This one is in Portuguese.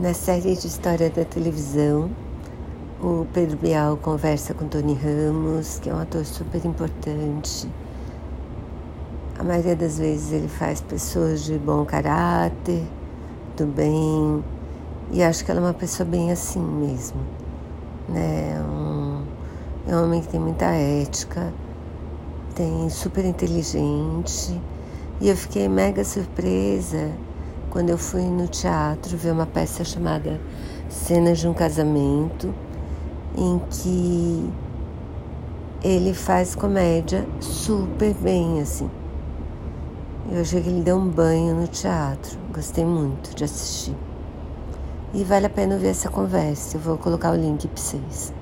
Na série de história da televisão, o Pedro Bial conversa com Tony Ramos, que é um ator super importante. A maioria das vezes ele faz pessoas de bom caráter, do bem, e acho que ela é uma pessoa bem assim mesmo. Né? Um, é um homem que tem muita ética, tem super inteligente, e eu fiquei mega surpresa quando eu fui no teatro ver uma peça chamada Cenas de um Casamento, em que ele faz comédia super bem, assim. Eu achei que ele deu um banho no teatro, gostei muito de assistir. E vale a pena ver essa conversa, eu vou colocar o link para vocês.